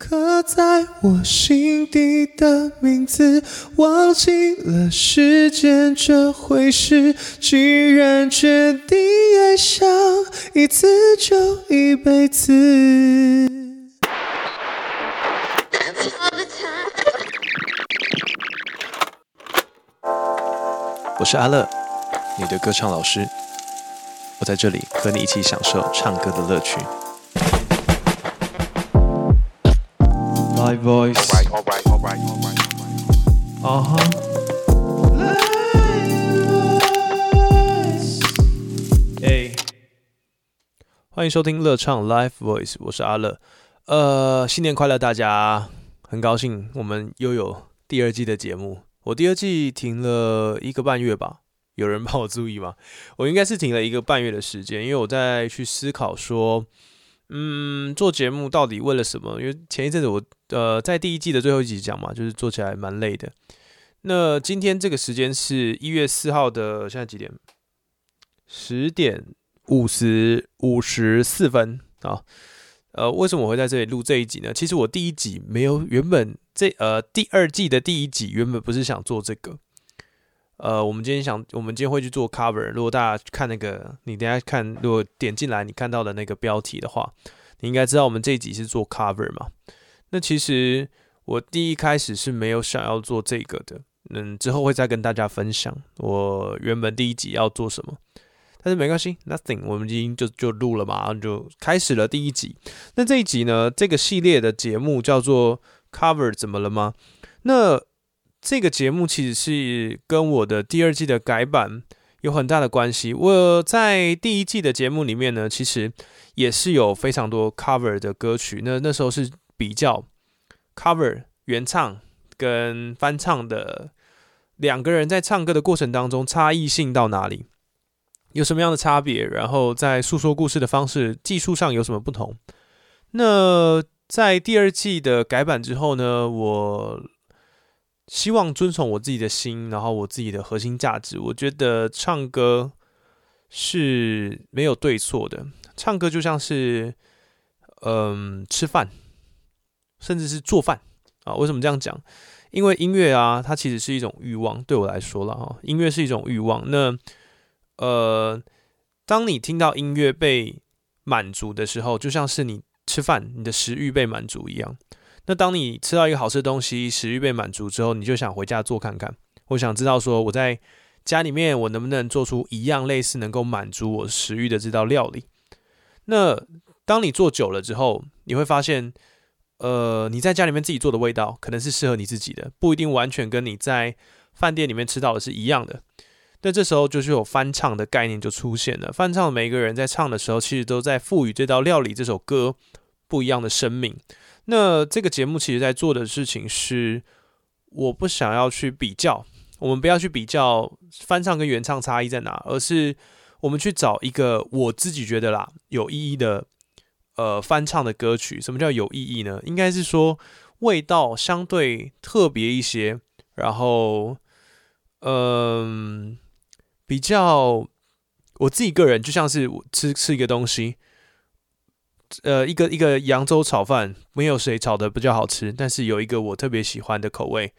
刻在我心底的名字，忘记了时间这回事。既然决定爱上一次，就一辈子。我是阿乐，你的歌唱老师。我在这里和你一起享受唱歌的乐趣。Voice. Alright, alright, alright, alright, alright. 啊哈。哎，欢迎收听乐唱 Live Voice，我是阿乐。呃，新年快乐，大家！很高兴我们又有第二季的节目。我第二季停了一个半月吧，有人帮我注意吗？我应该是停了一个半月的时间，因为我在去思考说，嗯，做节目到底为了什么？因为前一阵子我呃在第一季的最后一集讲嘛，就是做起来蛮累的。那今天这个时间是一月四号的，现在几点？十点五十五十四分啊。呃，为什么我会在这里录这一集呢？其实我第一集没有原本这呃第二季的第一集原本不是想做这个。呃，我们今天想，我们今天会去做 cover。如果大家看那个，你等下看，如果点进来你看到的那个标题的话，你应该知道我们这一集是做 cover 嘛？那其实我第一开始是没有想要做这个的。嗯，之后会再跟大家分享我原本第一集要做什么，但是没关系，nothing，我们已经就就录了嘛，然后就开始了第一集。那这一集呢，这个系列的节目叫做 Cover，怎么了吗？那这个节目其实是跟我的第二季的改版有很大的关系。我在第一季的节目里面呢，其实也是有非常多 Cover 的歌曲。那那时候是比较 Cover 原唱跟翻唱的。两个人在唱歌的过程当中，差异性到哪里？有什么样的差别？然后在诉说故事的方式、技术上有什么不同？那在第二季的改版之后呢？我希望遵从我自己的心，然后我自己的核心价值。我觉得唱歌是没有对错的，唱歌就像是嗯吃饭，甚至是做饭啊。为什么这样讲？因为音乐啊，它其实是一种欲望，对我来说了哈，音乐是一种欲望。那呃，当你听到音乐被满足的时候，就像是你吃饭，你的食欲被满足一样。那当你吃到一个好吃的东西，食欲被满足之后，你就想回家做看看。我想知道说，我在家里面我能不能做出一样类似能够满足我食欲的这道料理？那当你做久了之后，你会发现。呃，你在家里面自己做的味道，可能是适合你自己的，不一定完全跟你在饭店里面吃到的是一样的。那这时候就是有翻唱的概念就出现了。翻唱每一个人在唱的时候，其实都在赋予这道料理、这首歌不一样的生命。那这个节目其实在做的事情是，我不想要去比较，我们不要去比较翻唱跟原唱差异在哪，而是我们去找一个我自己觉得啦有意义的。呃，翻唱的歌曲，什么叫有意义呢？应该是说味道相对特别一些，然后，嗯，比较我自己个人就像是吃吃一个东西，呃，一个一个扬州炒饭，没有谁炒的比较好吃，但是有一个我特别喜欢的口味，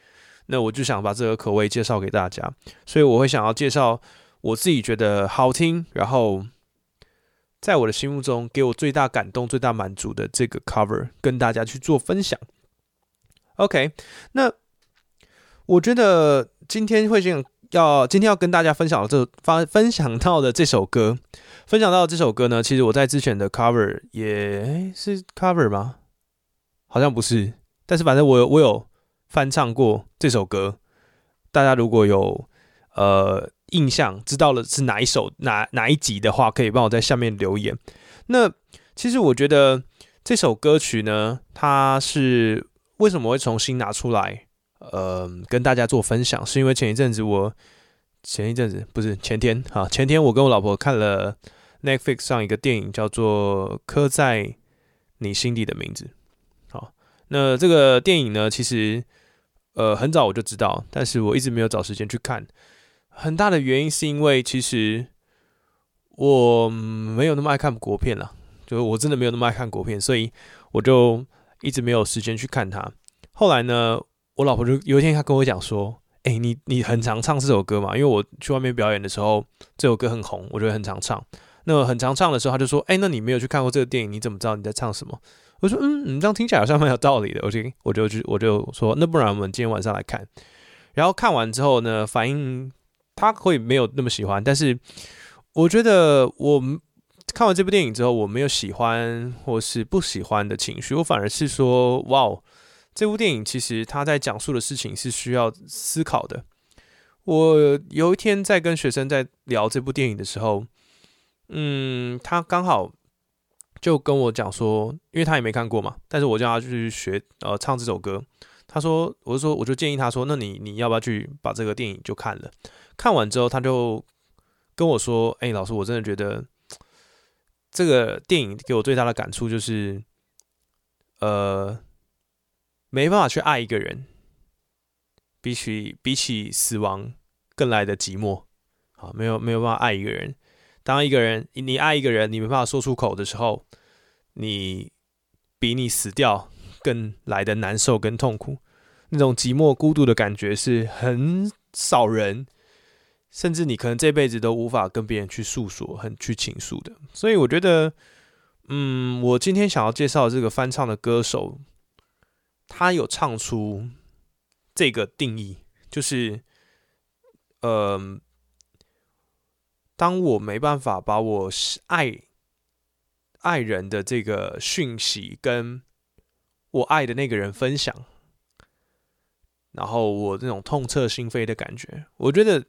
那我就想把这个口味介绍给大家，所以我会想要介绍我自己觉得好听，然后。在我的心目中，给我最大感动、最大满足的这个 cover，跟大家去做分享。OK，那我觉得今天会想要今天要跟大家分享的这发分享到的这首歌，分享到这首歌呢，其实我在之前的 cover 也是 cover 吗？好像不是，但是反正我有我有翻唱过这首歌。大家如果有呃。印象知道了是哪一首哪哪一集的话，可以帮我在下面留言。那其实我觉得这首歌曲呢，它是为什么会重新拿出来，呃，跟大家做分享，是因为前一阵子我前一阵子不是前天啊，前天我跟我老婆看了 Netflix 上一个电影，叫做《刻在你心底的名字》。好，那这个电影呢，其实呃很早我就知道，但是我一直没有找时间去看。很大的原因是因为其实我没有那么爱看国片了，就是我真的没有那么爱看国片，所以我就一直没有时间去看它。后来呢，我老婆就有一天她跟我讲说：“哎、你你很常唱这首歌嘛？因为我去外面表演的时候，这首歌很红，我觉得很常唱。那很常唱的时候，她就说：‘哎、那你没有去看过这个电影，你怎么知道你在唱什么？’我说：‘嗯，你这样听起来好像蛮有道理的。’我就我就我就说：‘那不然我们今天晚上来看。’然后看完之后呢，反应他会没有那么喜欢，但是我觉得我看完这部电影之后，我没有喜欢或是不喜欢的情绪，我反而是说，哇，这部电影其实他在讲述的事情是需要思考的。我有一天在跟学生在聊这部电影的时候，嗯，他刚好就跟我讲说，因为他也没看过嘛，但是我叫他去学呃唱这首歌。他说，我就说，我就建议他说，那你你要不要去把这个电影就看了？看完之后，他就跟我说，哎、老师，我真的觉得这个电影给我最大的感触就是，呃，没办法去爱一个人，比起比起死亡更来的寂寞。啊，没有没有办法爱一个人。当一个人你爱一个人，你没办法说出口的时候，你比你死掉更来的难受跟痛苦。那种寂寞孤独的感觉是很少人，甚至你可能这辈子都无法跟别人去诉说、很去倾诉的。所以我觉得，嗯，我今天想要介绍这个翻唱的歌手，他有唱出这个定义，就是，呃，当我没办法把我爱爱人的这个讯息跟我爱的那个人分享，然后我那种痛彻心扉的感觉，我觉得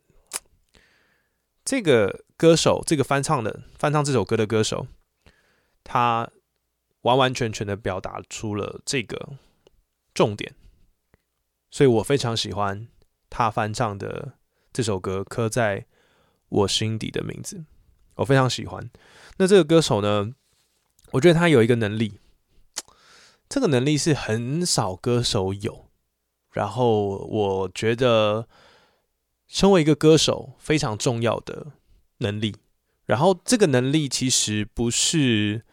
这个歌手，这个翻唱的翻唱这首歌的歌手，他完完全全的表达出了这个重点，所以我非常喜欢他翻唱的这首歌《刻在我心底的名字》，我非常喜欢。那这个歌手呢，我觉得他有一个能力，这个能力是很少歌手有。然后我觉得，身为一个歌手非常重要的能力。然后这个能力其实不是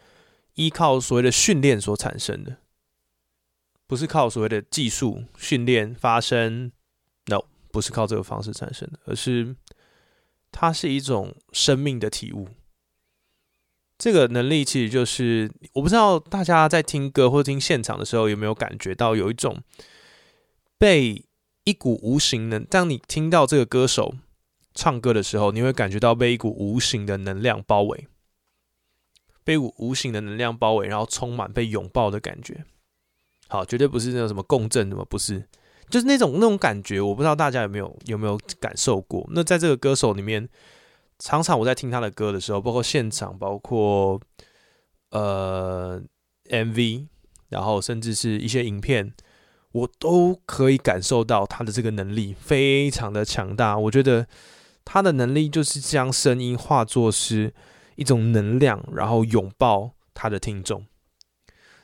依靠所谓的训练所产生的，不是靠所谓的技术训练发生，no，不是靠这个方式产生的，而是它是一种生命的体悟。这个能力其实就是，我不知道大家在听歌或者听现场的时候有没有感觉到有一种。被一股无形的，当你听到这个歌手唱歌的时候，你会感觉到被一股无形的能量包围，被一股无形的能量包围，然后充满被拥抱的感觉。好，绝对不是那种什么共振，什么不是，就是那种那种感觉。我不知道大家有没有有没有感受过？那在这个歌手里面，常常我在听他的歌的时候，包括现场，包括呃 MV，然后甚至是一些影片。我都可以感受到他的这个能力非常的强大。我觉得他的能力就是将声音化作是一种能量，然后拥抱他的听众。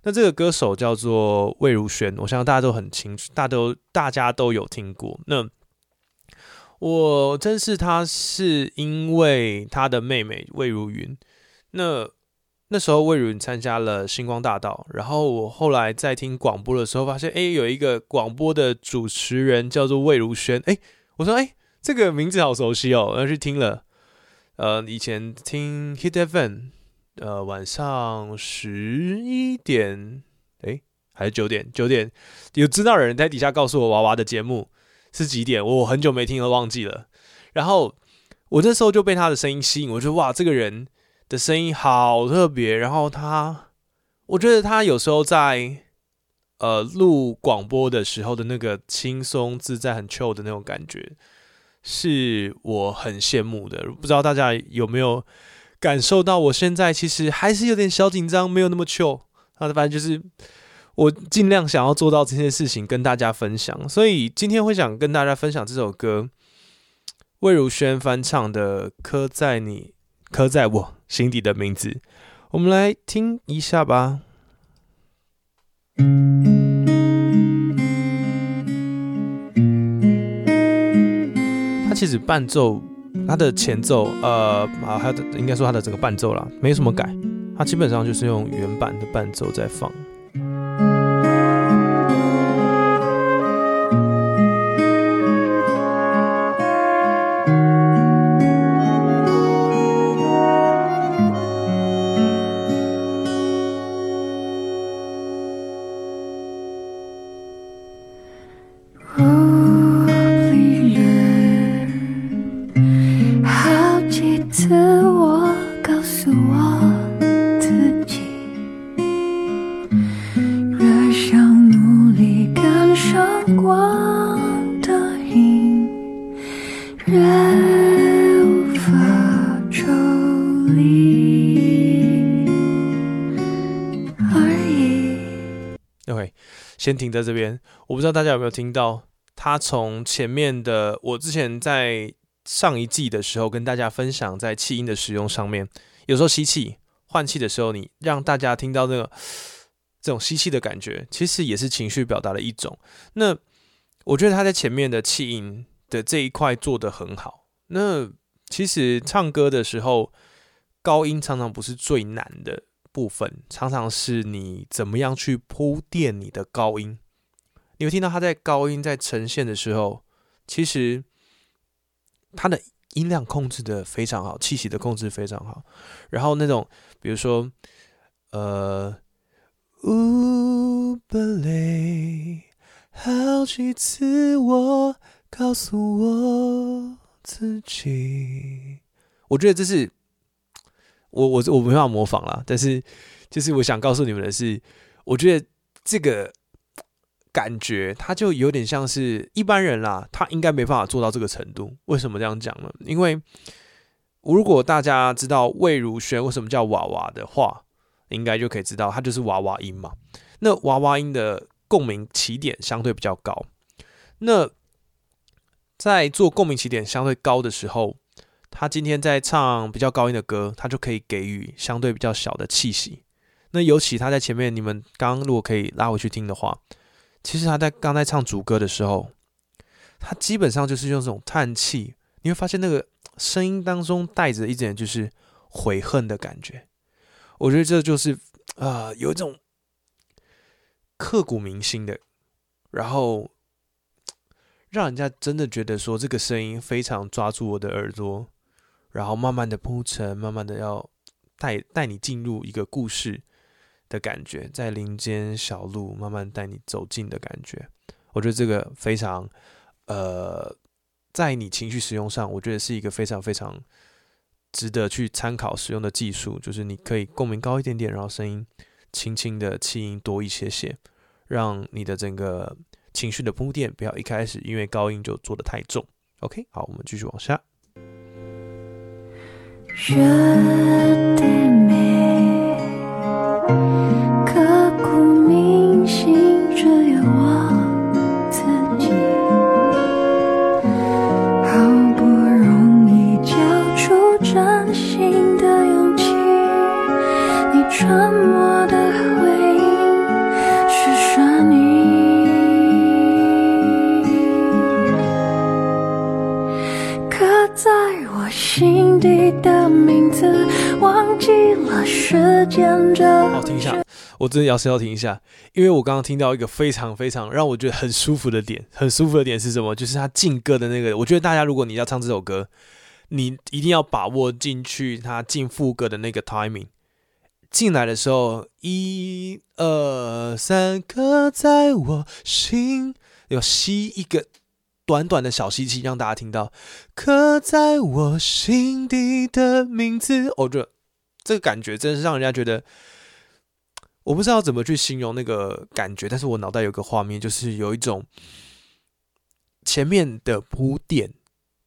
那这个歌手叫做魏如萱，我相信大家都很清楚，大家都大家都有听过。那我认识他是因为他的妹妹魏如云。那那时候魏如云参加了星光大道，然后我后来在听广播的时候，发现哎，有一个广播的主持人叫做魏如萱，哎，我说哎，这个名字好熟悉哦，然后去听了，呃，以前听 Hit FM，呃，晚上十一点，哎，还是九点，九点。有知道的人在底下告诉我娃娃的节目是几点，我很久没听了，忘记了，然后我那时候就被他的声音吸引，我觉得哇，这个人。的声音好特别，然后他，我觉得他有时候在呃录广播的时候的那个轻松自在、很 chill 的那种感觉，是我很羡慕的。不知道大家有没有感受到？我现在其实还是有点小紧张，没有那么 chill。啊，反正就是我尽量想要做到这件事情，跟大家分享。所以今天会想跟大家分享这首歌，魏如萱翻唱的《刻在你》。刻在我心底的名字，我们来听一下吧。它其实伴奏，它的前奏，呃，啊，它的应该说它的整个伴奏啦，没什么改，它基本上就是用原版的伴奏在放。先停在这边。我不知道大家有没有听到，他从前面的我之前在上一季的时候跟大家分享，在气音的使用上面，有时候吸气、换气的时候，你让大家听到那个这种吸气的感觉，其实也是情绪表达的一种。那我觉得他在前面的气音的这一块做得很好。那其实唱歌的时候，高音常常不是最难的部分，常常是你怎么样去铺垫你的高音。你会听到他在高音在呈现的时候，其实他的音量控制的非常好，气息的控制非常好。然后那种比如说，呃，好几次我告诉我自己，我觉得这是我我我没办法模仿啦，但是就是我想告诉你们的是，我觉得这个感觉，它就有点像是一般人啦，他应该没办法做到这个程度。为什么这样讲呢？因为如果大家知道魏如萱为什么叫娃娃的话，应该就可以知道，它就是娃娃音嘛。那娃娃音的共鸣起点相对比较高，那在做共鸣起点相对高的时候，他今天在唱比较高音的歌，他就可以给予相对比较小的气息。那尤其他在前面，你们刚刚如果可以拉回去听的话，其实他在刚在唱主歌的时候，他基本上就是用这种叹气，你会发现那个声音当中带着一点就是悔恨的感觉。我觉得这就是啊、呃有一种刻骨铭心的，然后让人家真的觉得说这个声音非常抓住我的耳朵，然后慢慢的铺陈，慢慢的要带带你进入一个故事的感觉，在林间小路慢慢带你走进的感觉。我觉得这个非常呃，在你情绪使用上，我觉得是一个非常非常值得去参考使用的技术，就是你可以共鸣高一点点，然后声音轻轻的气音多一些些，让你的整个情绪的铺垫不要一开始因为高音就做的太重。OK，好，我们继续往下。约定。记了时间这好，停一下，我真的要是要停一下，因为我刚刚听到一个非常非常让我觉得很舒服的点，很舒服的点是什么？就是他进歌的那个，我觉得大家如果你要唱这首歌，你一定要把握进去他进副歌的那个 timing。进来的时候，一二三，刻在我心，要吸一个短短的小吸气，让大家听到刻在我心底的名字。我觉得这个感觉真是让人家觉得，我不知道怎么去形容那个感觉，但是我脑袋有个画面，就是有一种前面的铺垫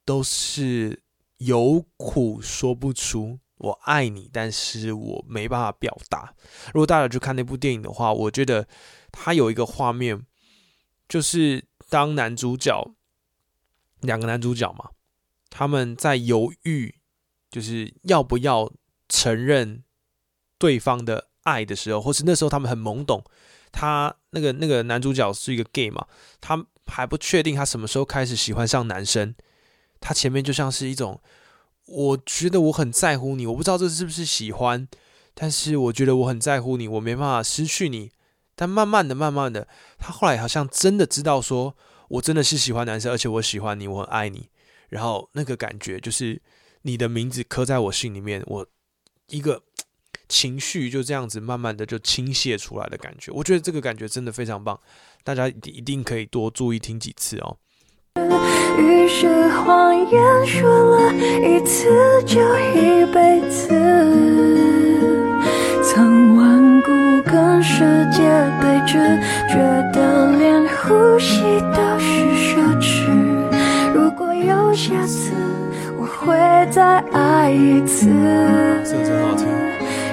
都是有苦说不出。我爱你，但是我没办法表达。如果大家去看那部电影的话，我觉得它有一个画面，就是当男主角两个男主角嘛，他们在犹豫，就是要不要承认对方的爱的时候，或是那时候他们很懵懂，他那个那个男主角是一个 gay 嘛，他还不确定他什么时候开始喜欢上男生，他前面就像是一种。我觉得我很在乎你，我不知道这是不是喜欢，但是我觉得我很在乎你，我没办法失去你。但慢慢的、慢慢的，他后来好像真的知道说，我真的是喜欢男生，而且我喜欢你，我很爱你。然后那个感觉就是你的名字刻在我心里面，我一个情绪就这样子慢慢的就倾泻出来的感觉。我觉得这个感觉真的非常棒，大家一定可以多注意听几次哦。于是谎言说了一次就一辈子，曾顽固跟世界对峙，觉得连呼吸都是奢侈。如果有下次，会再爱一次。这真好听。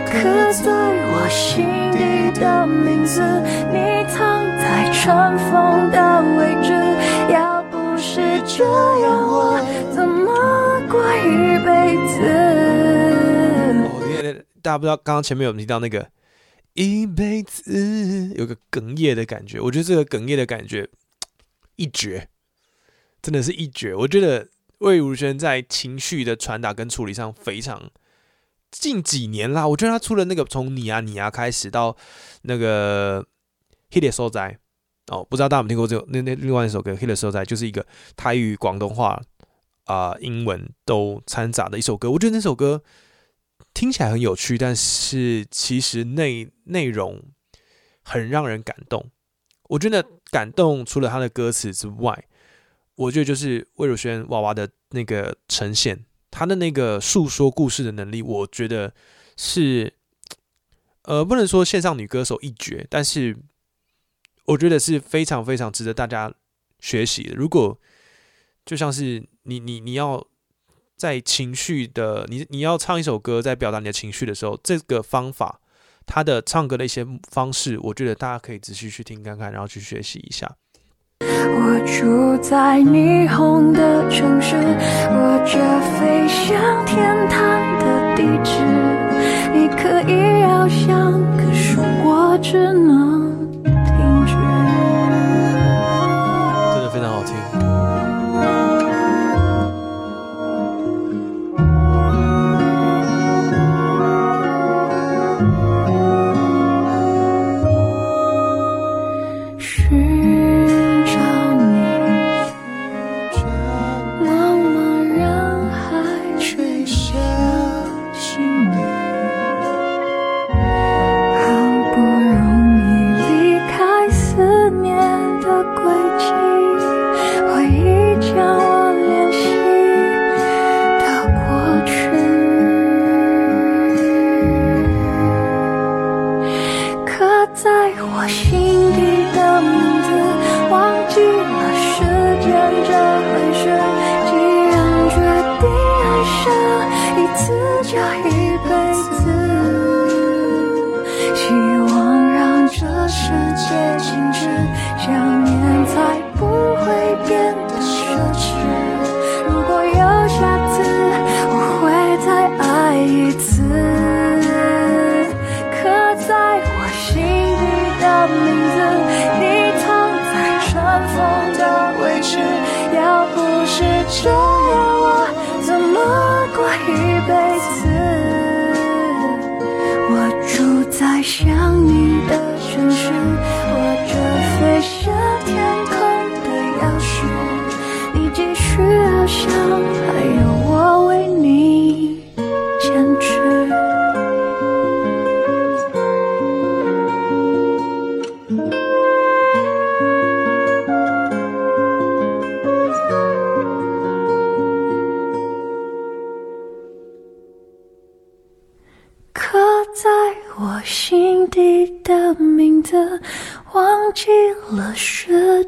刻在我心底的名字，你藏在尘封的位置。要不是这样，我怎么过一辈子？哦，因为大家不知道，刚刚前面有提到那个一辈子，有个哽咽的感觉。我觉得这个哽咽的感觉一绝，真的是一绝。我觉得魏如萱在情绪的传达跟处理上非常。近几年啦，我觉得他出了那个从你啊你啊开始到那个《Hit It So 在》哦，不知道大家有没有听过这那那另外一首歌《Hit It So 在》，就是一个台语、广东话啊、英文都掺杂的一首歌。我觉得那首歌听起来很有趣，但是其实内内容很让人感动。我觉得感动除了他的歌词之外，我觉得就是魏如萱娃娃的那个呈现。他的那个诉说故事的能力，我觉得是，呃，不能说线上女歌手一绝，但是我觉得是非常非常值得大家学习的。如果就像是你你你要在情绪的你你要唱一首歌，在表达你的情绪的时候，这个方法，他的唱歌的一些方式，我觉得大家可以仔细去听看看，然后去学习一下。我住在霓虹的城市，我这飞向天堂的地址。你可以翱翔，可是我只能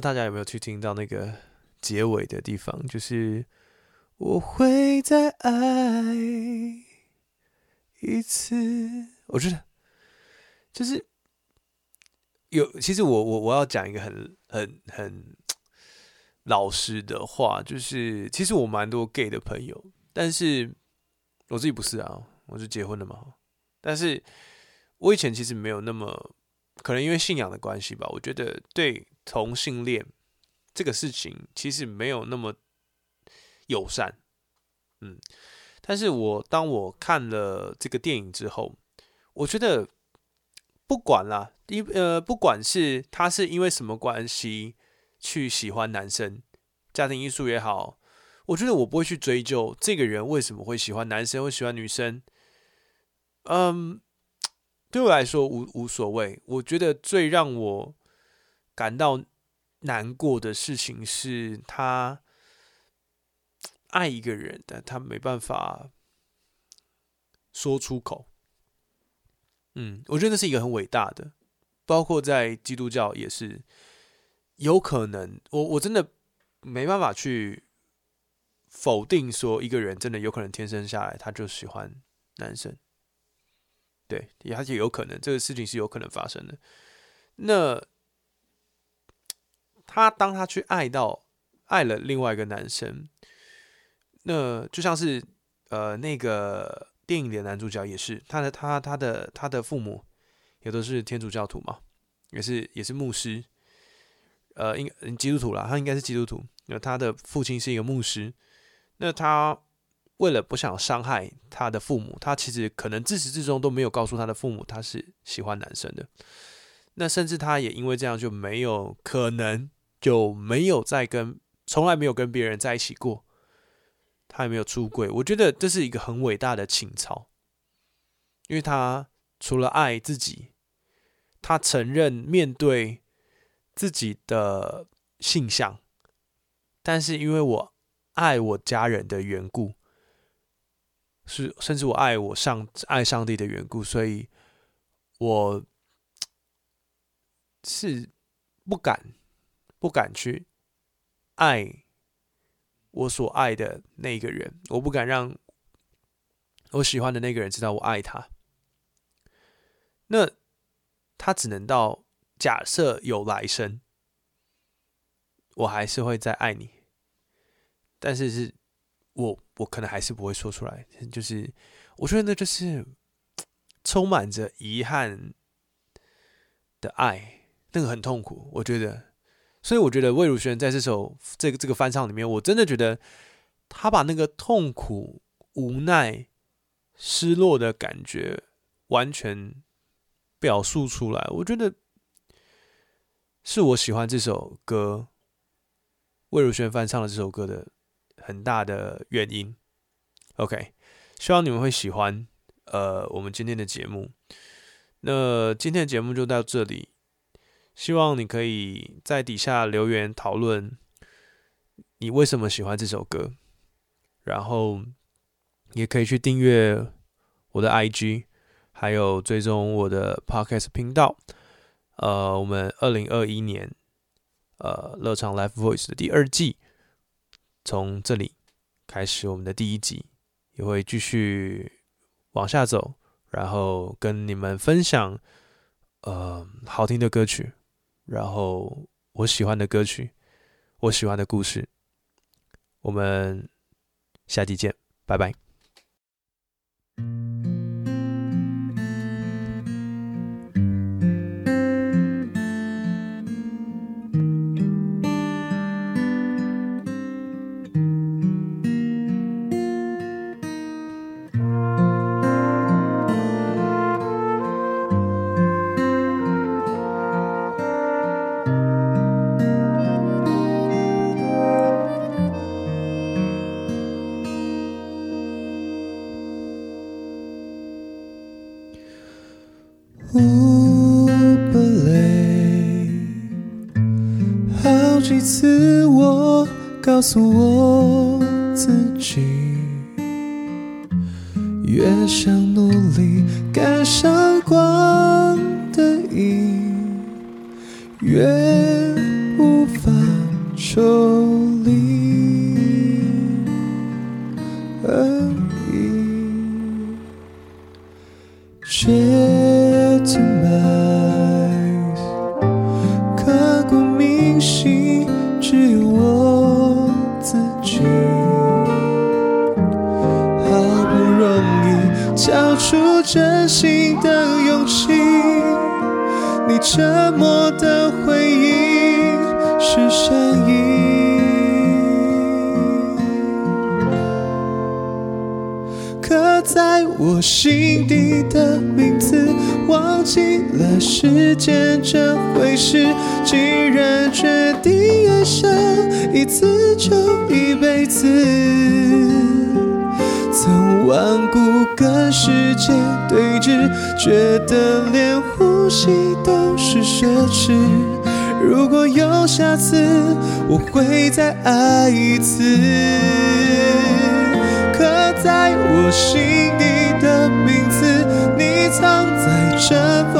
大家有没有去听到那个结尾的地方，就是我会再爱一次。我觉得就是有，其实我我我要讲一个很很很老实的话，就是其实我蛮多 gay 的朋友，但是我自己不是啊，我是结婚了嘛。但是我以前其实没有那么，可能因为信仰的关系吧，我觉得对同性恋这个事情其实没有那么友善。嗯，但是我当我看了这个电影之后，我觉得不管啦，因呃，不管是他是因为什么关系去喜欢男生，家庭因素也好，我觉得我不会去追究这个人为什么会喜欢男生，会喜欢女生。嗯，对我来说无无所谓。我觉得最让我感到难过的事情是他爱一个人，但他没办法说出口。嗯，我觉得那是一个很伟大的，包括在基督教也是有可能。我我真的没办法去否定说一个人真的有可能天生下来他就喜欢男生。对，也而且有可能这个事情是有可能发生的。那他当他去爱到爱了另外一个男生，那就像是呃那个电影里的男主角也是，他的他他的他的父母也都是天主教徒嘛，也是也是牧师，呃，应基督徒啦，他应该是基督徒。那他的父亲是一个牧师，那他。为了不想伤害他的父母，他其实可能自始至终都没有告诉他的父母他是喜欢男生的。那甚至他也因为这样就没有可能就没有再跟从来没有跟别人在一起过，他也没有出轨。我觉得这是一个很伟大的情操，因为他除了爱自己，他承认面对自己的性向，但是因为我爱我家人的缘故。是，甚至我爱我上爱上帝的缘故，所以我 是不敢不敢去爱我所爱的那个人，我不敢让我喜欢的那个人知道我爱他。那他只能到假设有来生，我还是会再爱你，但是是。我我可能还是不会说出来，就是我觉得那就是充满着遗憾的爱，那个很痛苦。我觉得，所以我觉得魏如萱在这首这个这个翻唱里面，我真的觉得他把那个痛苦、无奈、失落的感觉完全表述出来。我觉得是我喜欢这首歌，魏如萱翻唱的这首歌的。很大的原因，OK，希望你们会喜欢呃我们今天的节目。那今天的节目就到这里，希望你可以在底下留言讨论你为什么喜欢这首歌，然后也可以去订阅我的 IG，还有追踪我的 Podcast 频道。呃，我们二零二一年呃乐唱 Live Voice 的第二季。从这里开始，我们的第一集也会继续往下走，然后跟你们分享呃好听的歌曲，然后我喜欢的歌曲，我喜欢的故事。我们下期见，拜拜。告诉我自己，越想努力赶上光的影，越无法抽决定爱上一次就一辈子，曾顽固跟世界对峙，觉得连呼吸都是奢侈。如果有下次，我会再爱一次。刻在我心底的名字，你藏在尘封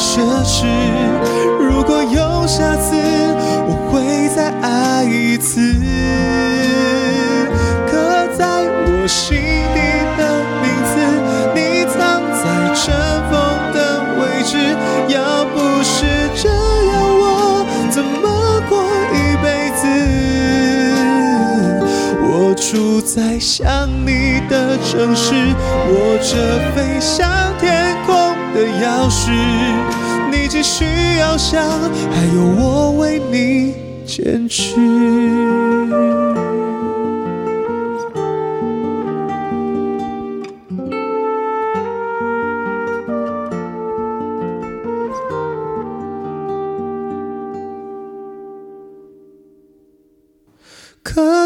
奢侈。如果有下次，我会再爱一次。刻在我心底的名字，你藏在尘封的位置。要不是这样，我怎么过一辈子？我住在想你的城市，握着飞向的钥匙。你继续翱翔，还有我为你坚持。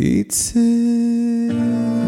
一次。